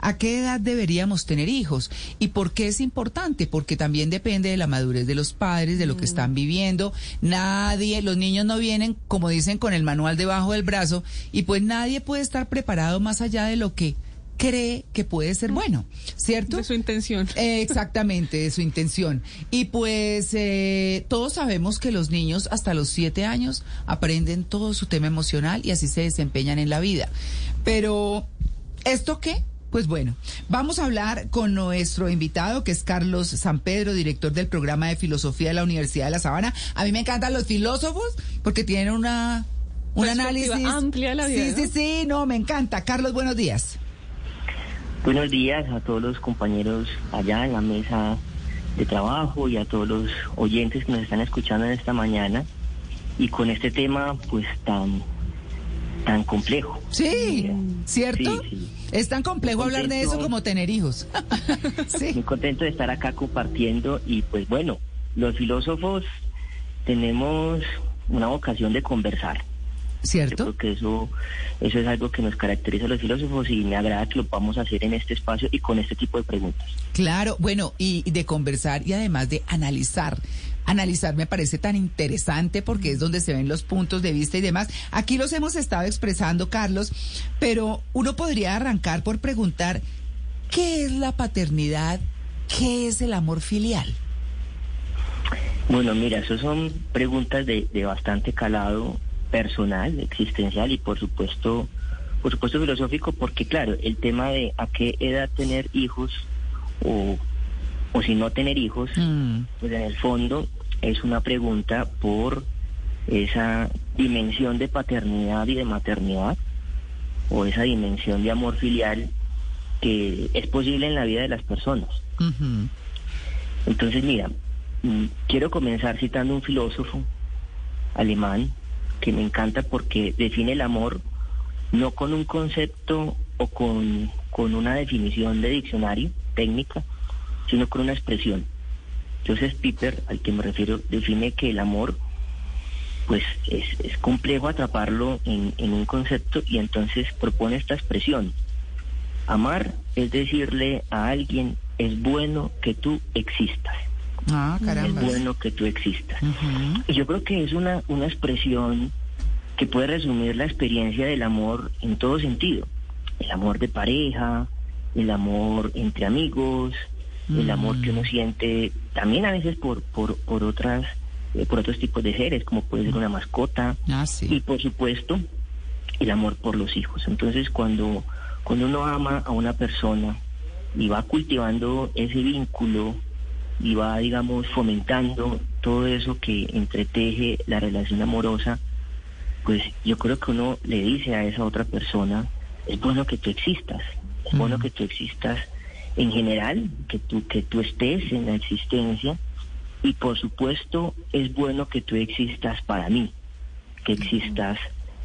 ¿A qué edad deberíamos tener hijos? ¿Y por qué es importante? Porque también depende de la madurez de los padres, de lo que están viviendo. Nadie, los niños no vienen, como dicen, con el manual debajo del brazo y pues nadie puede estar preparado más allá de lo que cree que puede ser bueno, ¿cierto? De su intención. Eh, exactamente, de su intención. Y pues eh, todos sabemos que los niños hasta los siete años aprenden todo su tema emocional y así se desempeñan en la vida. Pero, ¿esto qué? Pues bueno, vamos a hablar con nuestro invitado, que es Carlos San Pedro, director del programa de filosofía de la Universidad de La Sabana. A mí me encantan los filósofos porque tienen una un análisis amplia la vida, Sí, ¿no? sí, sí, no, me encanta. Carlos, buenos días. Buenos días a todos los compañeros allá en la mesa de trabajo y a todos los oyentes que nos están escuchando en esta mañana y con este tema pues tan tan complejo. Sí, ¿cierto? Sí, sí. Es tan complejo hablar de eso como tener hijos. Muy contento de estar acá compartiendo y pues bueno, los filósofos tenemos una vocación de conversar. Yo ¿Cierto? creo que eso, eso es algo que nos caracteriza a los filósofos y me agrada que lo podamos hacer en este espacio y con este tipo de preguntas. Claro, bueno, y de conversar y además de analizar. Analizar me parece tan interesante porque es donde se ven los puntos de vista y demás. Aquí los hemos estado expresando, Carlos, pero uno podría arrancar por preguntar, ¿qué es la paternidad? ¿Qué es el amor filial? Bueno, mira, eso son preguntas de, de bastante calado personal, existencial y por supuesto, por supuesto filosófico, porque claro, el tema de a qué edad tener hijos o, o si no tener hijos, Mm, pues en el fondo es una pregunta por esa dimensión de paternidad y de maternidad o esa dimensión de amor filial que es posible en la vida de las personas. Entonces, mira, mm, quiero comenzar citando un filósofo alemán que me encanta porque define el amor no con un concepto o con, con una definición de diccionario técnica, sino con una expresión. Joseph Piper, al que me refiero, define que el amor pues es, es complejo atraparlo en, en un concepto y entonces propone esta expresión. Amar es decirle a alguien, es bueno que tú existas. Ah, caramba. Es bueno que tú existas. Ujú. Y yo creo que es una, una expresión que puede resumir la experiencia del amor en todo sentido. El amor de pareja, el amor entre amigos, el amor que uno siente también a veces por, por, por otras, eh, por otros tipos de seres, como puede ser una mascota, Ah, y sí. por supuesto el amor por los hijos. Entonces cuando, cuando uno ama a una persona y va cultivando ese vínculo y va, digamos, fomentando todo eso que entreteje la relación amorosa, pues yo creo que uno le dice a esa otra persona, es bueno que tú existas, es bueno que tú existas en general, que tú, que tú estés en la existencia y por supuesto es bueno que tú existas para mí, que existas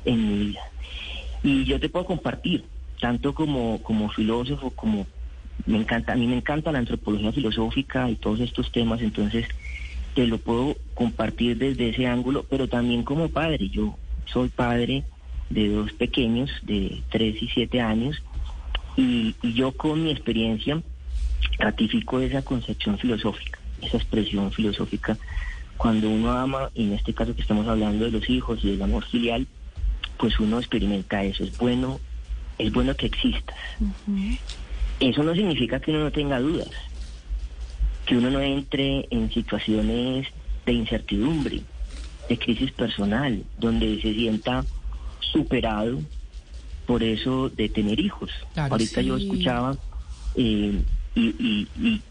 en mi vida. Y yo te puedo compartir, tanto como, como filósofo, como me encanta, a mí me encanta la antropología filosófica y todos estos temas, entonces te lo puedo compartir desde ese ángulo, pero también como padre. Yo soy padre de dos pequeños de 3 y 7 años y, yo con mi experiencia ratifico esa concepción filosófica, esa expresión filosófica. Cuando uno ama, y en este caso que estamos hablando de los hijos y del amor filial, pues uno experimenta eso. Es bueno, es bueno que existas. Eso no significa que uno no tenga dudas, que uno no entre en situaciones de incertidumbre, de crisis personal, donde se sienta superado por eso de tener hijos. Claro, Ahorita yo escuchaba eh, y, y, y,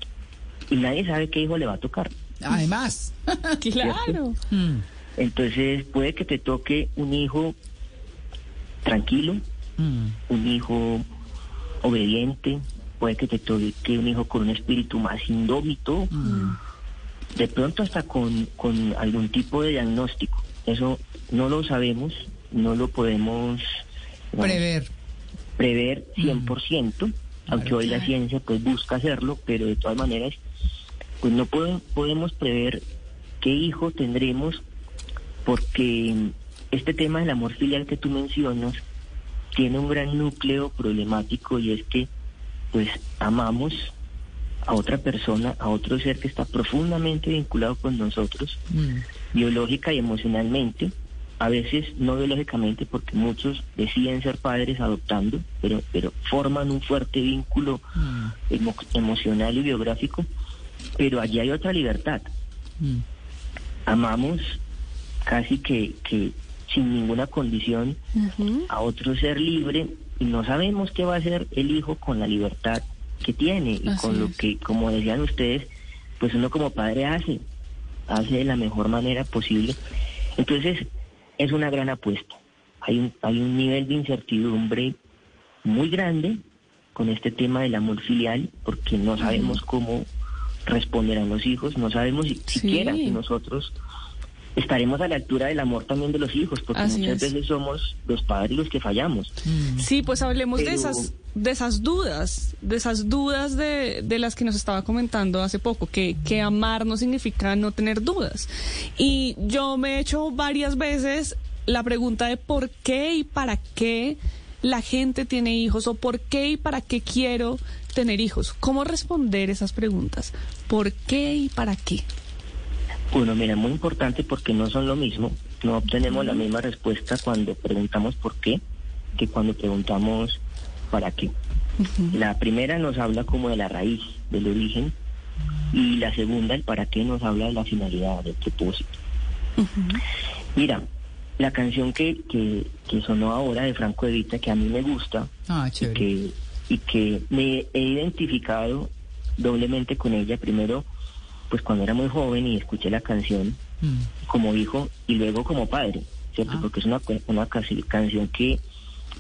y nadie sabe qué hijo le va a tocar. Además. Claro. Mm, Entonces puede que te toque un hijo tranquilo, mm, un hijo obediente, puede que te toque un hijo con un espíritu más indómito, de pronto hasta con, con algún tipo de diagnóstico. Eso no lo sabemos, no lo podemos digamos, Prever. prever 100%, aunque hoy la ciencia pues busca hacerlo, pero de todas maneras pues no podemos prever qué hijo tendremos porque este tema del amor filial que tú mencionas tiene un gran núcleo problemático y es que pues amamos a otra persona, a otro ser que está profundamente vinculado con nosotros, Mm. biológica y emocionalmente, a veces no biológicamente porque muchos deciden ser padres adoptando, pero, pero forman un fuerte vínculo emo- emocional y biográfico, pero allí hay otra libertad. Mm. Amamos casi que, que sin ninguna condición a otro ser libre y no sabemos qué va a hacer el hijo con la libertad que tiene y Así con lo que, como decían ustedes, pues uno como padre hace, hace de la mejor manera posible. Entonces, es una gran apuesta. Hay un, hay un nivel de incertidumbre muy grande con este tema del amor filial, porque no sabemos cómo responderán los hijos, no sabemos Sí. siquiera si nosotros estaremos a la altura del amor también de los hijos, porque Así muchas es. veces somos los padres los que fallamos. Sí, pues hablemos de esas de esas dudas, de esas dudas de, de las que nos estaba comentando hace poco, que, que amar no significa no tener dudas. Y yo me he hecho varias veces la pregunta de por qué y para qué la gente tiene hijos o por qué y para qué quiero tener hijos. ¿Cómo responder esas preguntas? ¿Por qué y para qué? Bueno, mira, muy importante porque no son lo mismo. No obtenemos la misma respuesta cuando preguntamos por qué que cuando preguntamos para qué. La primera nos habla como de la raíz, del origen, y la segunda, el para qué, nos habla de la finalidad, del propósito. Mira, la canción que, que, que sonó ahora de Franco Evita, que a mí me gusta, Ah, y que, y que me he identificado doblemente con ella. Primero, pues cuando era muy joven y escuché la canción Mm. como hijo y luego como padre, ¿cierto? Ah. Porque es una, una casi- canción que,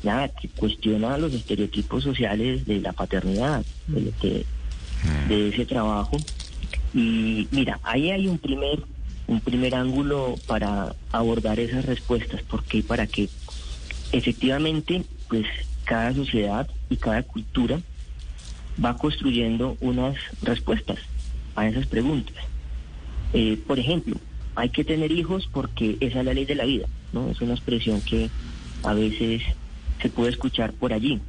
nada, que cuestiona los estereotipos sociales de la paternidad, de, lo que- de ese trabajo. Y mira, ahí hay un primer, un primer ángulo para abordar esas respuestas, por qué y para qué. Efectivamente, pues cada sociedad y cada cultura va construyendo unas respuestas a esas preguntas. Eh, por ejemplo, hay que tener hijos porque esa es la ley de la vida, ¿no? Es una expresión que a veces se puede escuchar por allí.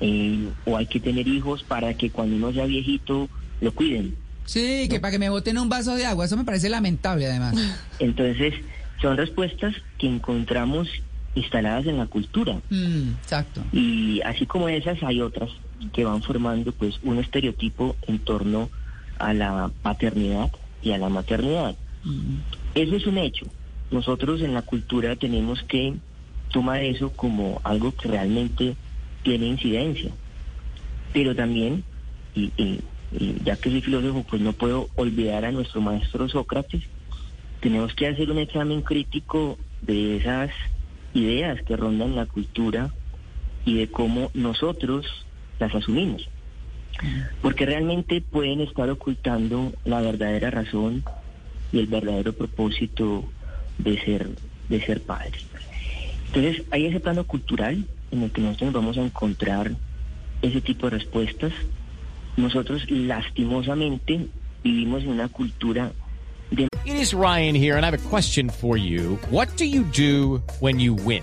Eh, o hay que tener hijos para que cuando uno sea viejito lo cuiden. Sí, que para que me boten un vaso de agua, eso me parece lamentable además. Entonces, son respuestas que encontramos instaladas en la cultura. Mm, exacto. Y así como esas hay otras que van formando pues un estereotipo en torno a la paternidad y a la maternidad. Eso es un hecho. Nosotros en la cultura tenemos que tomar eso como algo que realmente tiene incidencia. Pero también, y, y- y ya que soy filósofo, pues no puedo olvidar a nuestro maestro Sócrates, tenemos que hacer un examen crítico de esas ideas que rondan la cultura y de cómo nosotros las asumimos. Porque realmente pueden estar ocultando la verdadera razón y el verdadero propósito de ser, de ser padres. Entonces, hay ese plano cultural en el que nosotros nos vamos a encontrar ese tipo de respuestas. Nosotros, lastimosamente, vivimos en una cultura de It is Ryan here, and I have a question for you. What do you do when you win?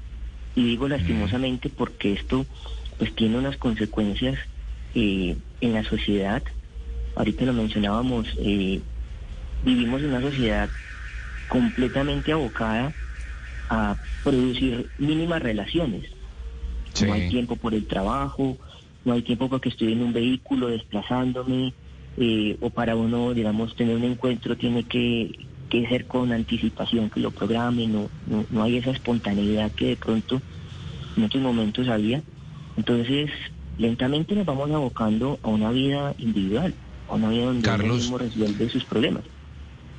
y digo lastimosamente porque esto pues tiene unas consecuencias eh, en la sociedad. Ahorita lo mencionábamos eh, vivimos en una sociedad completamente abocada a producir mínimas relaciones. No hay tiempo por el trabajo no hay tiempo porque estoy en un vehículo desplazándome, eh, o para uno, digamos, tener un encuentro tiene que, que ser con anticipación, que lo programe, no, no, no hay esa espontaneidad que de pronto en otros momentos había. Entonces, lentamente nos vamos abocando a una vida individual, a una vida donde uno mismo resuelve sus problemas.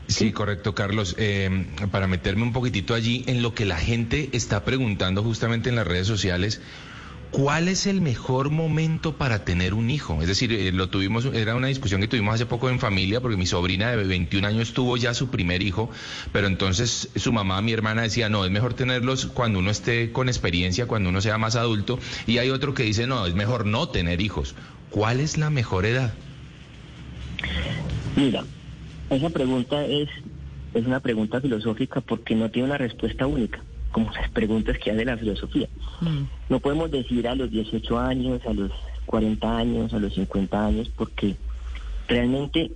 Sí, correcto, Carlos. Eh, para meterme un poquitito allí en lo que la gente está preguntando justamente en las redes sociales, ¿cuál es el mejor momento para tener un hijo? Es decir, eh, lo tuvimos, era una discusión que tuvimos hace poco en familia, porque mi sobrina de 21 años tuvo ya su primer hijo, pero entonces su mamá, mi hermana, decía, no, es mejor tenerlos cuando uno esté con experiencia, cuando uno sea más adulto, y hay otro que dice, no, es mejor no tener hijos. ¿Cuál es la mejor edad? Mira, esa pregunta es, es una pregunta filosófica porque no tiene una respuesta única, como las preguntas que hace la filosofía. No podemos decir a los 18 años, a los 40 años, a los 50 años, porque realmente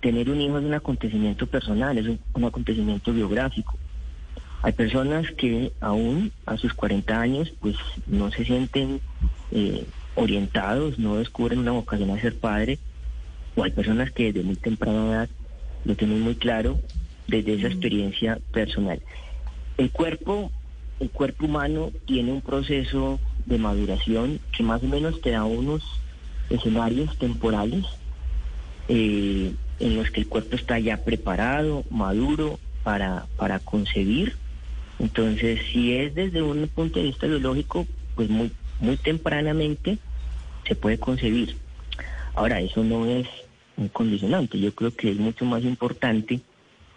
tener un hijo es un acontecimiento personal, es un, un acontecimiento biográfico. Hay personas que aún a sus 40 años pues no se sienten eh, orientados, no descubren una vocación a ser padre, o hay personas que desde muy temprana edad lo tienen muy claro desde esa experiencia personal. El cuerpo, el cuerpo humano tiene un proceso de maduración que más o menos te da unos escenarios temporales eh, en los que el cuerpo está ya preparado, maduro para, para concebir. Entonces, si es desde un punto de vista biológico, pues muy, muy tempranamente se puede concebir. Ahora, eso no es un condicionante. Yo creo que es mucho más importante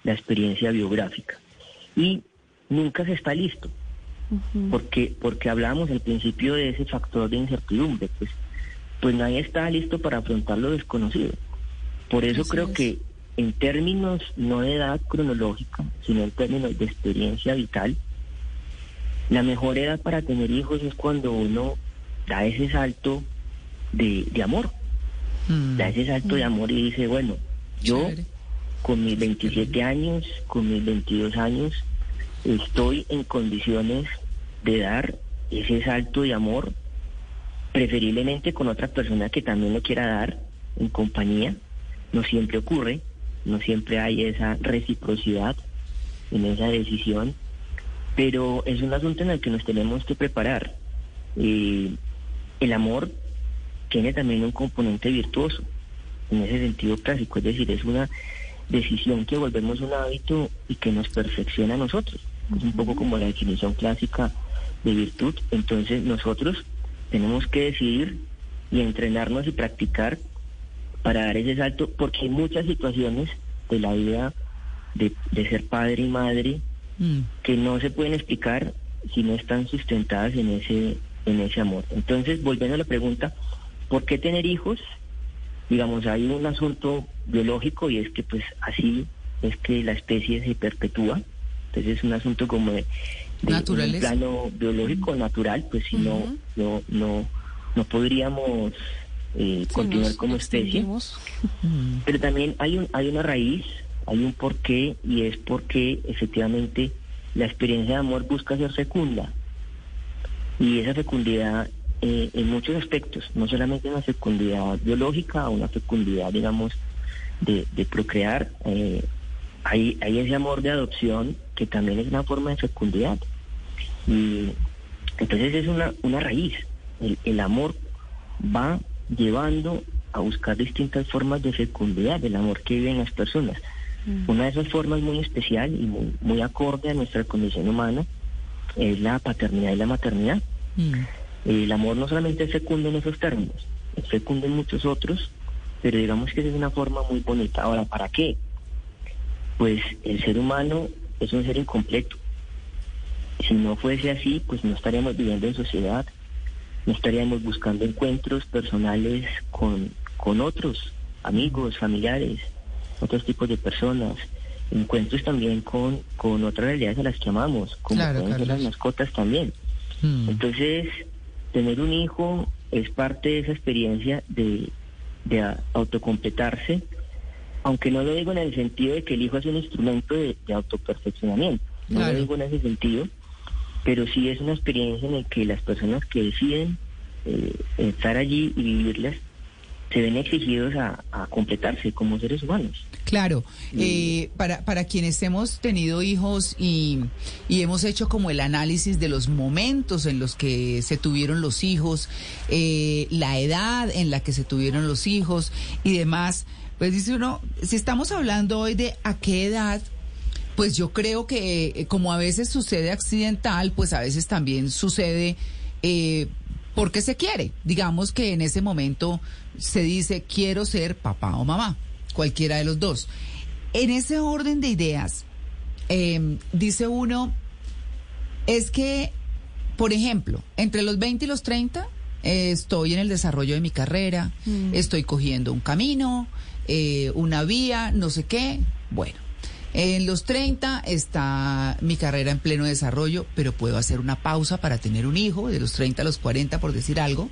la experiencia biográfica. Y nunca se está listo, porque, porque hablábamos al principio de ese factor de incertidumbre, pues, pues nadie está listo para afrontar lo desconocido. Por eso Así creo es. que en términos no de edad cronológica, sino en términos de experiencia vital, la mejor edad para tener hijos es cuando uno da ese salto de, de amor, Mm. da ese salto de amor y dice, bueno, yo Chévere. con mis 27 años, con mis 22 años, estoy en condiciones de dar ese salto de amor, preferiblemente con otra persona que también lo quiera dar en compañía. No siempre ocurre, no siempre hay esa reciprocidad en esa decisión, pero es un asunto en el que nos tenemos que preparar. Eh, el amor tiene también un componente virtuoso, en ese sentido clásico, es decir, es una decisión que volvemos un hábito y que nos perfecciona a nosotros. Es un poco como la definición clásica de virtud. Entonces nosotros tenemos que decidir y entrenarnos y practicar para dar ese salto, porque hay muchas situaciones de la vida de, de ser padre y madre Mm. que no se pueden explicar si no están sustentadas en ese en ese amor. Entonces, volviendo a la pregunta, ¿por qué tener hijos? Digamos, hay un asunto biológico y es que pues así es que la especie se perpetúa. Entonces es un asunto como de, de un plano biológico natural, pues si no, no, no, no podríamos eh, Sí, continuar como especie. Mm. Pero también hay, un, hay una raíz, hay un porqué, y es porque efectivamente la experiencia de amor busca ser fecunda. Y esa fecundidad eh, en muchos aspectos, no solamente una fecundidad biológica, una fecundidad, digamos, de, de procrear, eh, hay, hay ese amor de adopción que también es una forma de fecundidad. Y entonces es una, una raíz. El, el amor va llevando a buscar distintas formas de fecundidad del amor que viven las personas. Una de esas formas muy especial y muy, muy acorde a nuestra condición humana es la paternidad y la maternidad. Mm. El amor no solamente es fecundo en esos términos, es fecundo en muchos otros, pero digamos que es una forma muy bonita. Ahora, ¿para qué? Pues el ser humano es un ser incompleto. Si no fuese así, pues no estaríamos viviendo en sociedad, no estaríamos buscando encuentros personales con, con otros amigos, familiares, otros tipos de personas, encuentros también con, con otras realidades a las que amamos, como Claro, pueden ser las mascotas también. Mm. Entonces, tener un hijo es parte de esa experiencia de, de autocompletarse, aunque no lo digo en el sentido de que el hijo es un instrumento de, de autoperfeccionamiento, no Claro. lo digo en ese sentido, pero sí es una experiencia en la que las personas que deciden eh, estar allí y vivirlas, se ven exigidos a, a completarse como seres humanos. Claro, eh, para, para quienes hemos tenido hijos y, y hemos hecho como el análisis de los momentos en los que se tuvieron los hijos, eh, la edad en la que se tuvieron los hijos y demás, pues dice uno, si estamos hablando hoy de a qué edad, pues yo creo que eh, como a veces sucede accidental, pues a veces también sucede eh, porque se quiere. Digamos que en ese momento se dice quiero ser papá o mamá, cualquiera de los dos. En ese orden de ideas, eh, dice uno, es que, por ejemplo, entre los 20 y los 30 eh, estoy en el desarrollo de mi carrera, Mm. estoy cogiendo un camino, eh, una vía, no sé qué. Bueno, en los 30 está mi carrera en pleno desarrollo, pero puedo hacer una pausa para tener un hijo, de los 30 a los 40, por decir algo.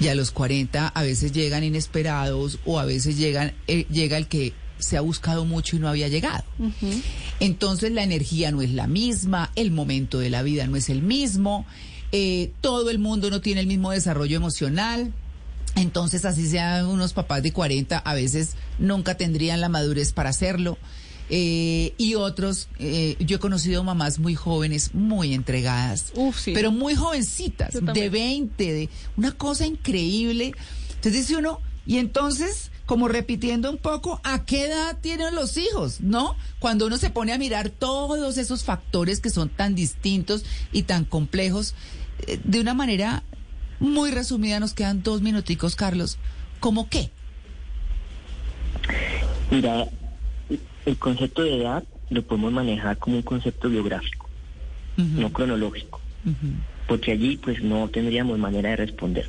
Y a los 40 a veces llegan inesperados o a veces llegan, eh, llega el que se ha buscado mucho y no había llegado. Entonces la energía no es la misma, el momento de la vida no es el mismo, eh, todo el mundo no tiene el mismo desarrollo emocional. Entonces, así sean unos papás de 40, a veces nunca tendrían la madurez para hacerlo. Eh, y otros, eh, yo he conocido mamás muy jóvenes, muy entregadas, Uf, sí. pero muy jovencitas, de también. 20, de una cosa increíble. Entonces dice uno, y entonces, como repitiendo un poco, ¿a qué edad tienen los hijos? ¿No? Cuando uno se pone a mirar todos esos factores que son tan distintos y tan complejos, eh, de una manera muy resumida, nos quedan dos minuticos, Carlos. ¿Cómo qué? Mira, el concepto de edad lo podemos manejar como un concepto biográfico, no cronológico, porque allí pues no tendríamos manera de responder,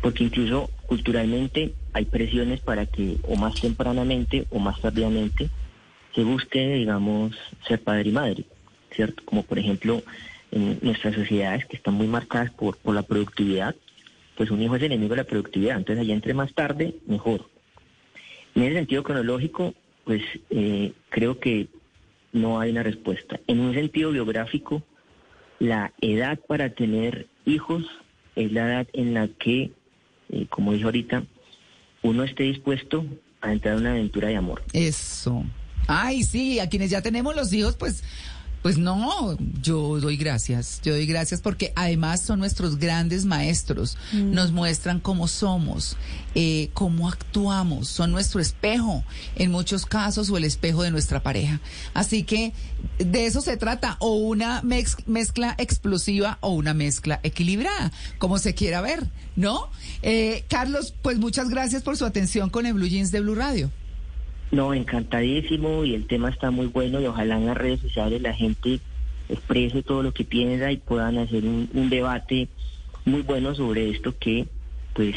porque incluso culturalmente hay presiones para que o más tempranamente o más tardíamente se busque, digamos, ser padre y madre, ¿cierto? Como por ejemplo en nuestras sociedades que están muy marcadas por, por la productividad, pues un hijo es enemigo de la productividad, entonces allá entre más tarde, mejor. En ese sentido cronológico, pues eh, creo que no hay una respuesta. En un sentido biográfico, la edad para tener hijos es la edad en la que, eh, como dije ahorita, uno esté dispuesto a entrar en una aventura de amor. Eso. Ay, sí, a quienes ya tenemos los hijos, pues, pues no, yo doy gracias, yo doy gracias porque además son nuestros grandes maestros, nos muestran cómo somos, eh, cómo actuamos, son nuestro espejo, en muchos casos, o el espejo de nuestra pareja. Así que de eso se trata, o una mez- mezcla explosiva o una mezcla equilibrada, como se quiera ver, ¿no? Eh, Carlos, pues muchas gracias por su atención con el Blue Jeans de Blue Radio. No, encantadísimo y el tema está muy bueno y ojalá en las redes sociales la gente exprese todo lo que piensa y puedan hacer un, un debate muy bueno sobre esto que pues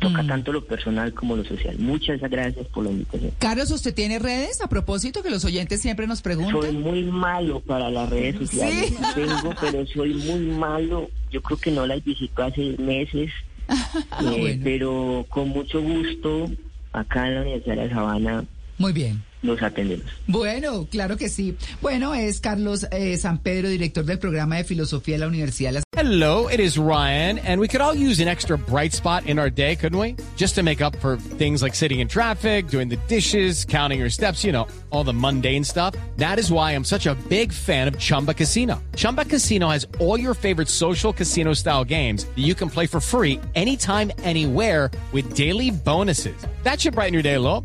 toca tanto lo personal como lo social. Muchas gracias por la invitación. Carlos, ¿usted tiene redes? A propósito, que los oyentes siempre nos Soy preguntan. muy malo para las redes sociales. Sí. Tengo, pero soy muy malo. Yo creo que no las visito hace meses. Eh, bueno. Pero con mucho gusto, acá en la Universidad de La Sabana, Muy bien. los atendemos. Bueno, claro que sí. Bueno, es Carlos eh, San Pedro, director del programa de filosofía de la Universidad de la Hello, it is Ryan, and we could all use an extra bright spot in our day, couldn't we? Just to make up for things like sitting in traffic, doing the dishes, counting your steps, you know, all the mundane stuff. That is why I'm such a big fan of Chumba Casino. Chumba Casino has all your favorite social casino style games that you can play for free anytime, anywhere with daily bonuses. That should brighten your day a little.